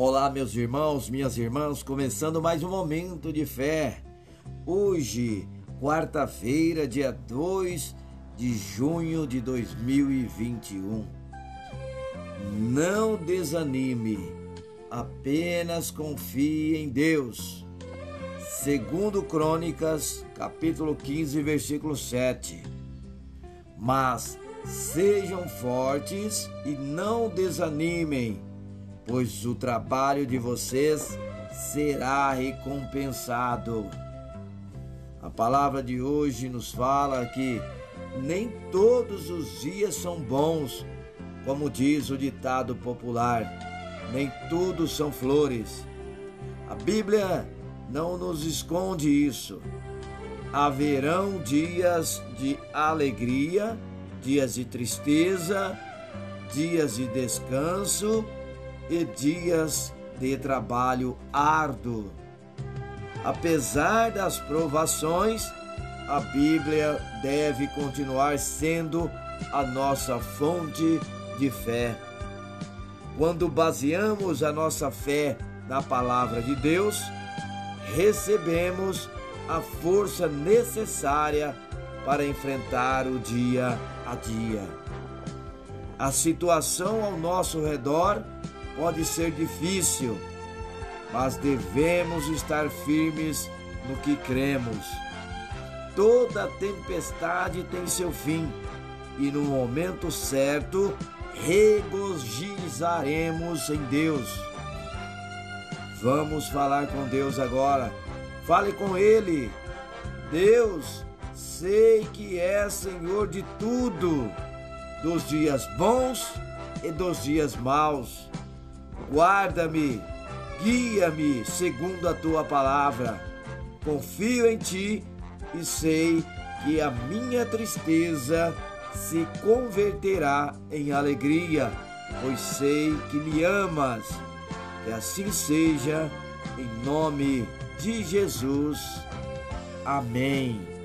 Olá, meus irmãos, minhas irmãs, começando mais um momento de fé. Hoje, quarta-feira, dia 2 de junho de 2021. Não desanime, apenas confie em Deus. Segundo Crônicas, capítulo 15, versículo 7. Mas sejam fortes e não desanimem pois o trabalho de vocês será recompensado. A palavra de hoje nos fala que nem todos os dias são bons, como diz o ditado popular, nem tudo são flores. A Bíblia não nos esconde isso. Haverão dias de alegria, dias de tristeza, dias de descanso e dias de trabalho árduo. Apesar das provações, a Bíblia deve continuar sendo a nossa fonte de fé. Quando baseamos a nossa fé na palavra de Deus, recebemos a força necessária para enfrentar o dia a dia. A situação ao nosso redor pode ser difícil, mas devemos estar firmes no que cremos. Toda tempestade tem seu fim, e no momento certo regozijaremos em Deus. Vamos falar com Deus agora. Fale com Ele. Deus, sei que é Senhor de tudo, dos dias bons e dos dias maus. Guarda-me, guia-me segundo a tua palavra. Confio em ti e sei que a minha tristeza se converterá em alegria, pois sei que me amas. Que assim seja, em nome de Jesus. Amém.